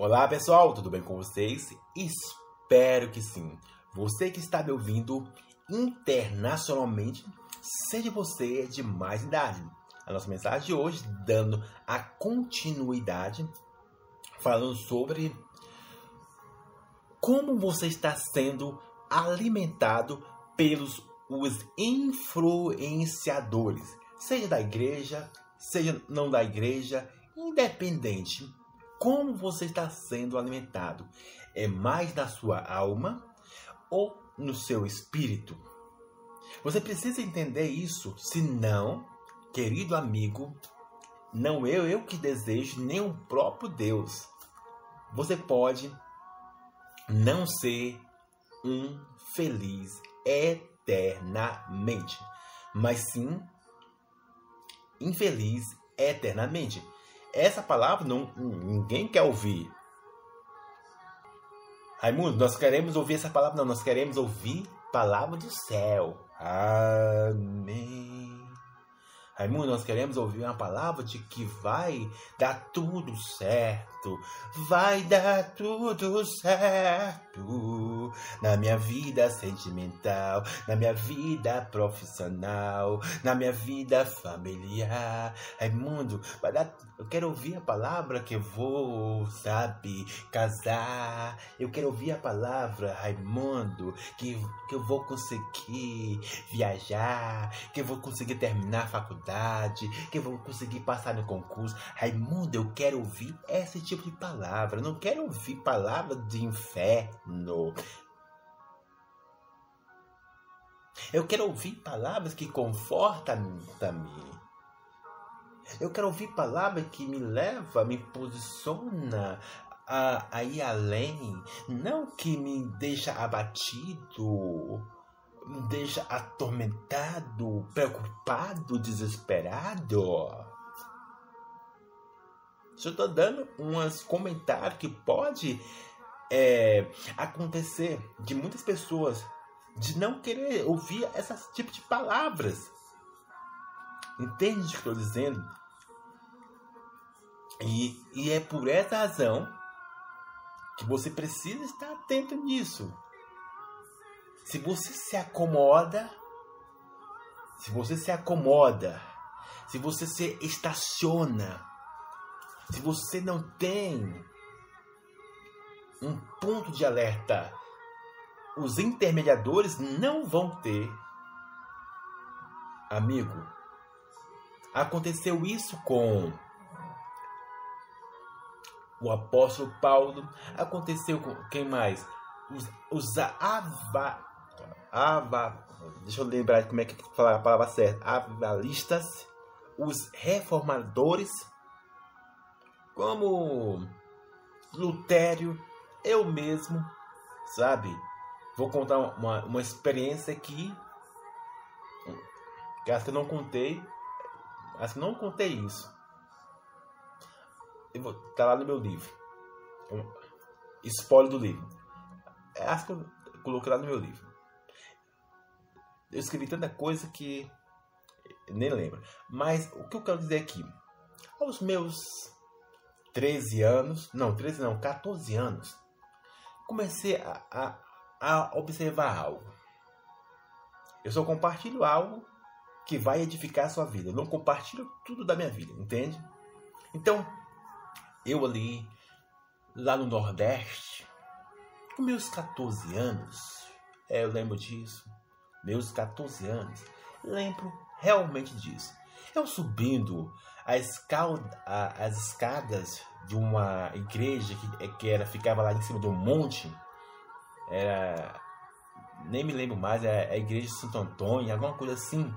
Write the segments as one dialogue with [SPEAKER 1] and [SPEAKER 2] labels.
[SPEAKER 1] Olá pessoal, tudo bem com vocês? Espero que sim. Você que está me ouvindo internacionalmente, seja você de mais idade. A nossa mensagem de hoje, dando a continuidade, falando sobre como você está sendo alimentado pelos os influenciadores, seja da igreja, seja não da igreja, independente como você está sendo alimentado. É mais na sua alma ou no seu espírito? Você precisa entender isso, senão, querido amigo, não eu eu que desejo, nem o próprio Deus. Você pode não ser um feliz eternamente, mas sim infeliz eternamente. Essa palavra não, ninguém quer ouvir. Raimundo, nós queremos ouvir essa palavra, não, nós queremos ouvir palavra do céu. Amém. Raimundo, nós queremos ouvir uma palavra de que vai dar tudo certo. Vai dar tudo certo na minha vida sentimental, na minha vida profissional, na minha vida familiar. Raimundo, vai dar. Eu quero ouvir a palavra que eu vou, sabe, casar. Eu quero ouvir a palavra, Raimundo, que, que eu vou conseguir viajar, que eu vou conseguir terminar a faculdade, que eu vou conseguir passar no concurso. Raimundo, eu quero ouvir esse tipo de palavra. Eu não quero ouvir palavra de inferno. Eu quero ouvir palavras que confortam também. Eu quero ouvir palavras que me leva, me posiciona a, a ir além, não que me deixa abatido, deixa atormentado, preocupado, desesperado. Eu estou dando uns comentários que pode é, acontecer de muitas pessoas de não querer ouvir esse tipo de palavras. Entende o que estou dizendo? E, e é por essa razão que você precisa estar atento nisso. Se você se acomoda, se você se acomoda, se você se estaciona, se você não tem um ponto de alerta, os intermediadores não vão ter. Amigo, aconteceu isso com o apóstolo Paulo, aconteceu com quem mais? Os, os ava, ava, deixa eu lembrar como é que falar a palavra certa, avalistas, os reformadores, como Lutério, eu mesmo, sabe? Vou contar uma, uma experiência aqui, que acho que eu não contei, acho que não contei isso eu vou, tá lá no meu livro. Spoiler do livro. É, acho que eu coloquei lá no meu livro. Eu escrevi tanta coisa que nem lembro. Mas o que eu quero dizer aqui? Aos meus 13 anos, não, 13 não, 14 anos, comecei a, a, a observar algo. Eu só compartilho algo que vai edificar a sua vida. Eu não compartilho tudo da minha vida, entende? Então, eu ali, lá no Nordeste, com meus 14 anos, é, eu lembro disso, meus 14 anos, lembro realmente disso. Eu subindo a escalda, a, as escadas de uma igreja que, que era, ficava lá em cima de um monte, era, nem me lembro mais, é a igreja de Santo Antônio, alguma coisa assim.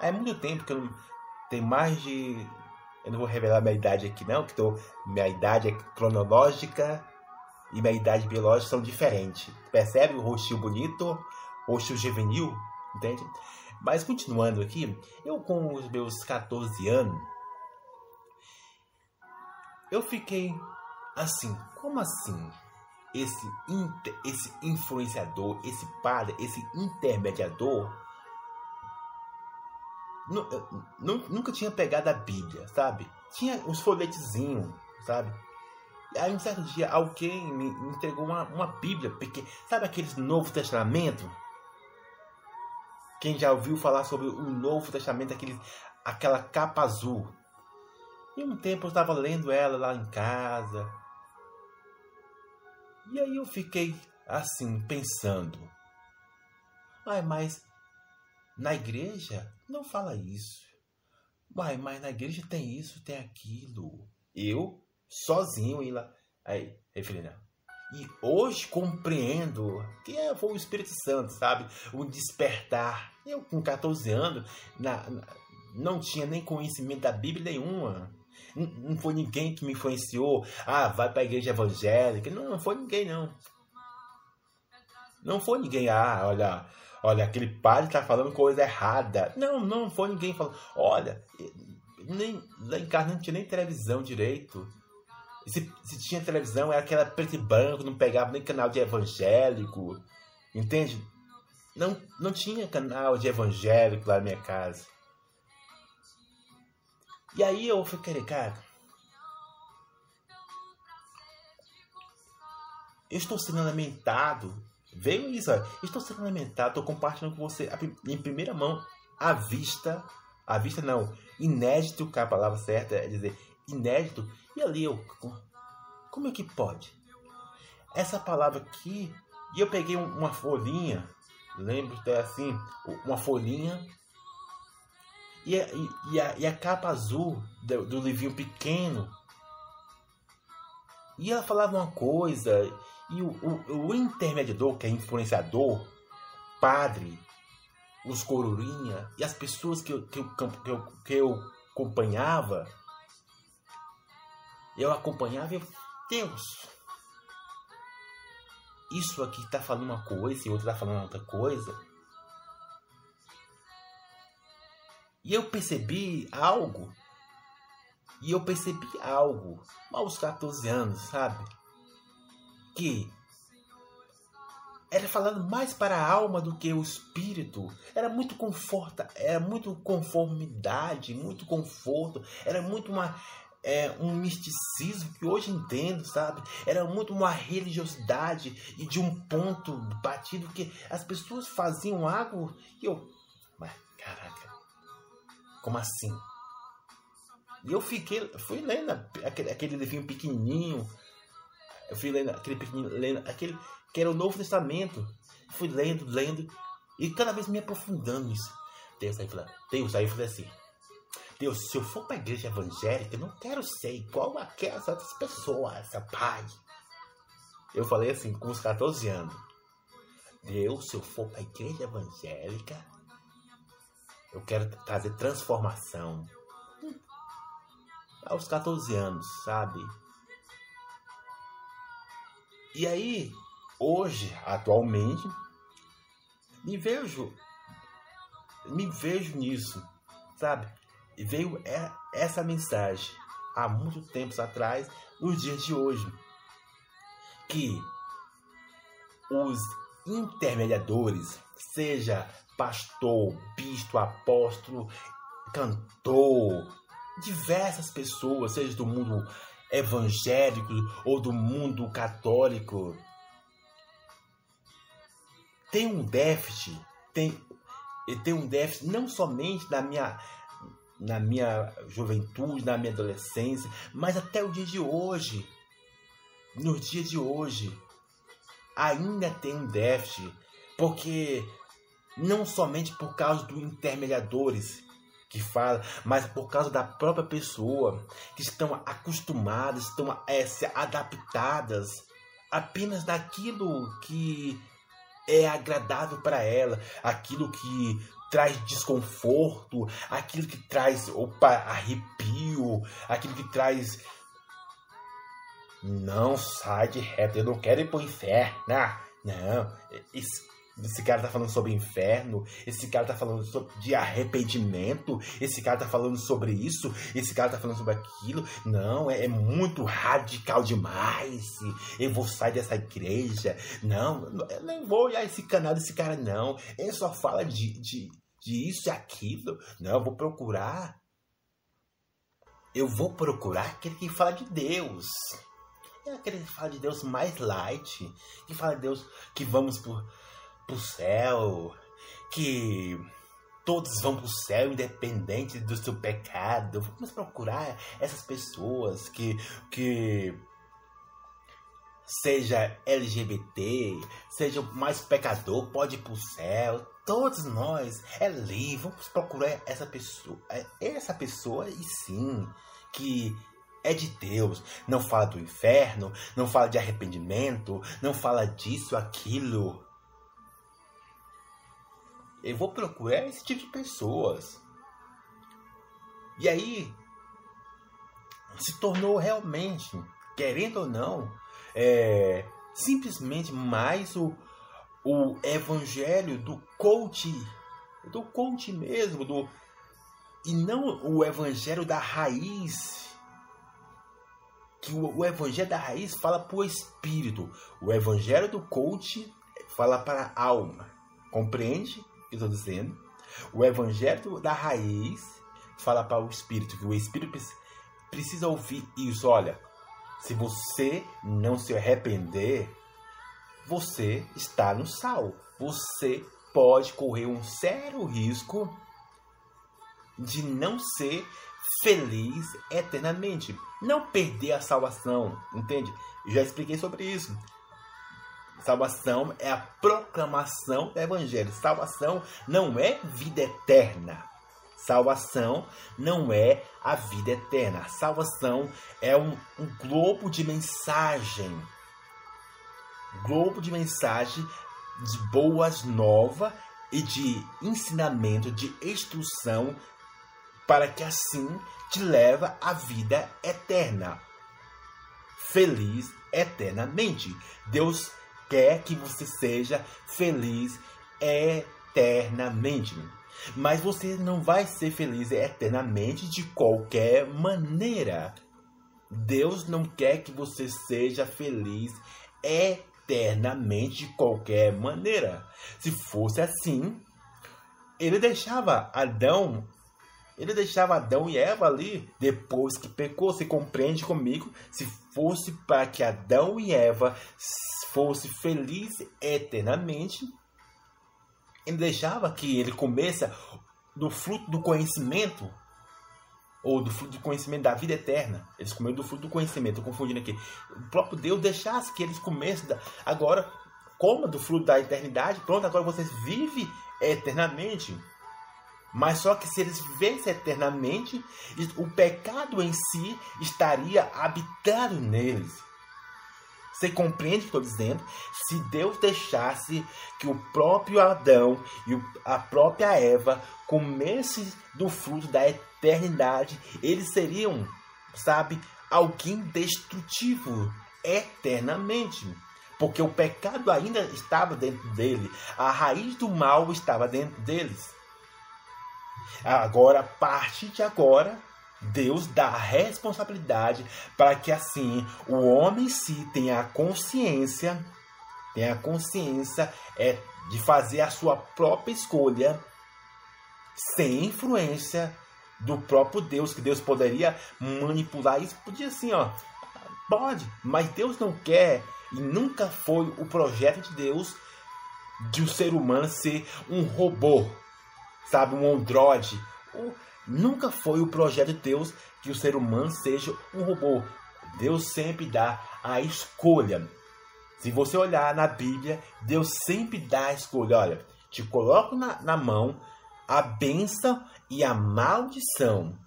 [SPEAKER 1] É muito tempo que eu não, tem mais de eu não vou revelar minha idade aqui não, que tô, minha idade é cronológica e minha idade biológica são diferentes. Percebe o rostinho bonito, rostinho juvenil, entende? Mas continuando aqui, eu com os meus 14 anos, eu fiquei assim, como assim? Esse, inter, esse influenciador, esse padre, esse intermediador nunca tinha pegado a Bíblia, sabe? Tinha uns folhetezinhos, sabe? Aí um certo dia alguém me entregou uma, uma Bíblia, porque sabe aqueles Novo Testamento? Quem já ouviu falar sobre o Novo Testamento, aquele, aquela capa azul. E um tempo eu estava lendo ela lá em casa. E aí eu fiquei assim, pensando. Ai, mas na igreja não fala isso. Uai, mas na igreja tem isso, tem aquilo. Eu, sozinho, ir lá. Aí, não. E hoje compreendo que é, foi o Espírito Santo, sabe? O despertar. Eu, com 14 anos, na, na, não tinha nem conhecimento da Bíblia nenhuma. Não, não foi ninguém que me influenciou. Ah, vai para a igreja evangélica. Não, não foi ninguém, não. Não foi ninguém. Ah, olha, olha, aquele padre está falando coisa errada. Não, não foi ninguém falando. Olha, nem, lá em casa não tinha nem televisão direito. Se, se tinha televisão, era aquela preto e branco, não pegava nem canal de evangélico. Entende? Não, não tinha canal de evangélico lá na minha casa. E aí eu fiquei, cara. Eu estou sendo alimentado Veio isso, ó. Estou sendo alimentado, estou compartilhando com você em primeira mão, à vista. À vista não, inédito, que a palavra certa é dizer inédito. E ali eu. Como é que pode? Essa palavra aqui. E eu peguei uma folhinha. Lembro até assim, uma folhinha. E a, e a, e a capa azul do, do livrinho pequeno. E ela falava uma coisa. E o, o, o intermediador, que é influenciador, padre, os cororinha e as pessoas que eu, que eu, que eu, que eu acompanhava, eu acompanhava eu, Deus, isso aqui está falando uma coisa e outro está falando outra coisa. E eu percebi algo. E eu percebi algo aos 14 anos, sabe? que era falando mais para a alma do que o espírito. Era muito conforto, era muito conformidade, muito conforto, era muito uma é, um misticismo que hoje entendo, sabe? Era muito uma religiosidade e de um ponto batido que as pessoas faziam algo e eu, mas caraca, como assim? E eu fiquei, fui lendo aquele, aquele livrinho pequenininho, eu fui lendo aquele pequenino, lendo aquele que era o Novo Testamento. Fui lendo, lendo e cada vez me aprofundando nisso. Deus aí falou, Deus aí falou assim. Deus, se eu for para a igreja evangélica, eu não quero ser igual aquelas outras pessoas, pai. Eu falei assim, com uns 14 anos. Deus, se eu for para a igreja evangélica, eu quero trazer transformação. Hum. Aos 14 anos, sabe? E aí, hoje, atualmente, me vejo, me vejo nisso, sabe? E veio essa mensagem há muito tempos atrás, nos dias de hoje, que os intermediadores, seja pastor, bispo, apóstolo, cantor, diversas pessoas, seja do mundo evangélico ou do mundo católico tem um déficit, tem, tem um déficit não somente na minha, na minha juventude, na minha adolescência, mas até o dia de hoje. Nos dias de hoje, ainda tem um déficit, porque não somente por causa dos intermediadores, que fala, mas por causa da própria pessoa, que estão acostumadas, estão é, adaptadas apenas daquilo que é agradável para ela, aquilo que traz desconforto, aquilo que traz opa, arrepio, aquilo que traz não sai de reto, eu não quero ir pro inferno. Não, isso, esse cara tá falando sobre inferno, esse cara tá falando sobre, de arrependimento, esse cara tá falando sobre isso, esse cara tá falando sobre aquilo. Não, é, é muito radical demais. Eu vou sair dessa igreja. Não, eu nem vou olhar esse canal desse cara, não. Ele só fala de, de, de isso e aquilo. Não, eu vou procurar. Eu vou procurar aquele que fala de Deus. é aquele que fala de Deus mais light, que fala de Deus que vamos pro, pro céu, que todos vão pro céu independente do seu pecado. Vamos procurar essas pessoas que que seja LGBT, seja mais pecador, pode ir pro céu. Todos nós é livre. Vamos procurar essa pessoa, é, essa pessoa e sim que é de Deus. Não fala do inferno, não fala de arrependimento, não fala disso, aquilo. Eu vou procurar esse tipo de pessoas. E aí se tornou realmente, querendo ou não, é, simplesmente mais o, o evangelho do coach, do coach mesmo, do e não o evangelho da raiz. Que o, o evangelho da raiz fala para o espírito, o evangelho do coach fala para a alma. Compreende o que estou dizendo? O evangelho da raiz fala para o espírito, que o espírito precisa ouvir isso. Olha, se você não se arrepender, você está no sal. Você pode correr um sério risco de não ser feliz eternamente. Não perder a salvação, entende? Já expliquei sobre isso. Salvação é a proclamação do Evangelho. Salvação não é vida eterna. Salvação não é a vida eterna. Salvação é um, um globo de mensagem. Globo de mensagem de boas novas e de ensinamento, de instrução, para que assim te leva à vida eterna. Feliz eternamente. Deus quer que você seja feliz eternamente. Mas você não vai ser feliz eternamente de qualquer maneira. Deus não quer que você seja feliz eternamente de qualquer maneira. Se fosse assim, ele deixava Adão, ele deixava Adão e Eva ali depois que pecou. Você compreende comigo? Se fosse para que Adão e Eva fossem felizes eternamente, ele deixava que ele comesse do fruto do conhecimento ou do fruto do conhecimento da vida eterna. Eles comeram do fruto do conhecimento, estou confundindo aqui. O próprio Deus deixasse que eles comessem, da... agora coma do fruto da eternidade, pronto, agora vocês vivem eternamente. Mas só que se eles vivessem eternamente, o pecado em si estaria habitando neles. Você compreende o que estou dizendo? Se Deus deixasse que o próprio Adão e a própria Eva comessem do fruto da eternidade, eles seriam, sabe, alguém destrutivo eternamente. Porque o pecado ainda estava dentro dele, a raiz do mal estava dentro deles. Agora, a partir de agora, Deus dá a responsabilidade para que assim o homem se tenha a consciência, tenha a consciência é, de fazer a sua própria escolha sem influência do próprio Deus, que Deus poderia manipular isso, podia assim, ó, pode, mas Deus não quer e nunca foi o projeto de Deus de o um ser humano ser um robô, sabe, um androide, Nunca foi o projeto de Deus que o ser humano seja um robô. Deus sempre dá a escolha. Se você olhar na Bíblia, Deus sempre dá a escolha. Olha, te coloco na, na mão a bênção e a maldição.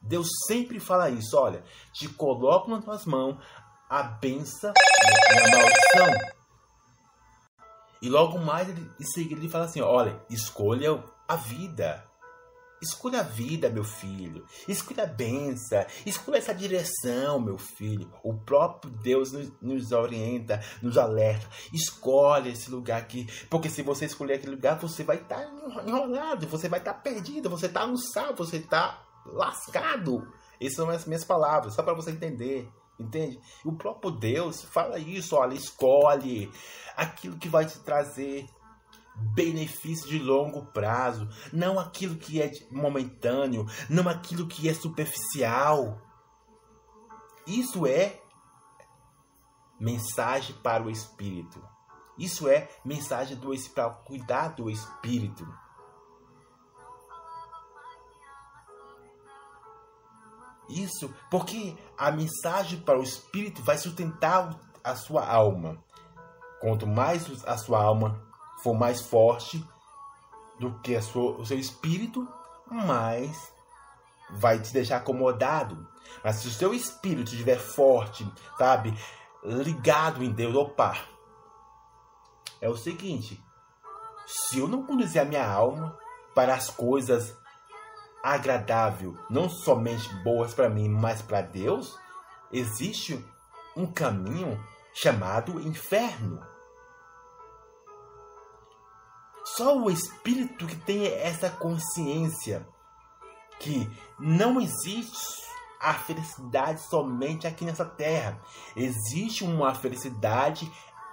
[SPEAKER 1] Deus sempre fala isso. Olha, te coloco nas tuas mãos a bênção e a maldição. E logo mais, ele, em seguida, ele fala assim: olha, escolha a vida. Escolha a vida, meu filho. Escolha a benção. Escolha essa direção, meu filho. O próprio Deus nos, orienta, nos alerta. Escolhe esse lugar aqui. Porque se você escolher aquele lugar, você vai estar tá enrolado, você vai estar tá perdido, você está no sal, você está lascado. Essas são as minhas palavras, só para você entender. Entende? O próprio Deus fala isso, olha, escolhe aquilo que vai te trazer benefício de longo prazo, não aquilo que é momentâneo, não aquilo que é superficial. Isso é mensagem para o espírito. Isso é mensagem do para cuidar do espírito. Isso porque a mensagem para o espírito vai sustentar a sua alma. Quanto mais a sua alma for mais forte do que sua, o seu espírito, mais vai te deixar acomodado. Mas se o seu espírito estiver forte, sabe, ligado em Deus, opa, é o seguinte: se eu não conduzir a minha alma para as coisas agradáveis, não somente boas para mim, mas para Deus, existe um caminho chamado inferno. Só o espírito que tem essa consciência que não existe a felicidade somente aqui nessa terra. Existe uma felicidade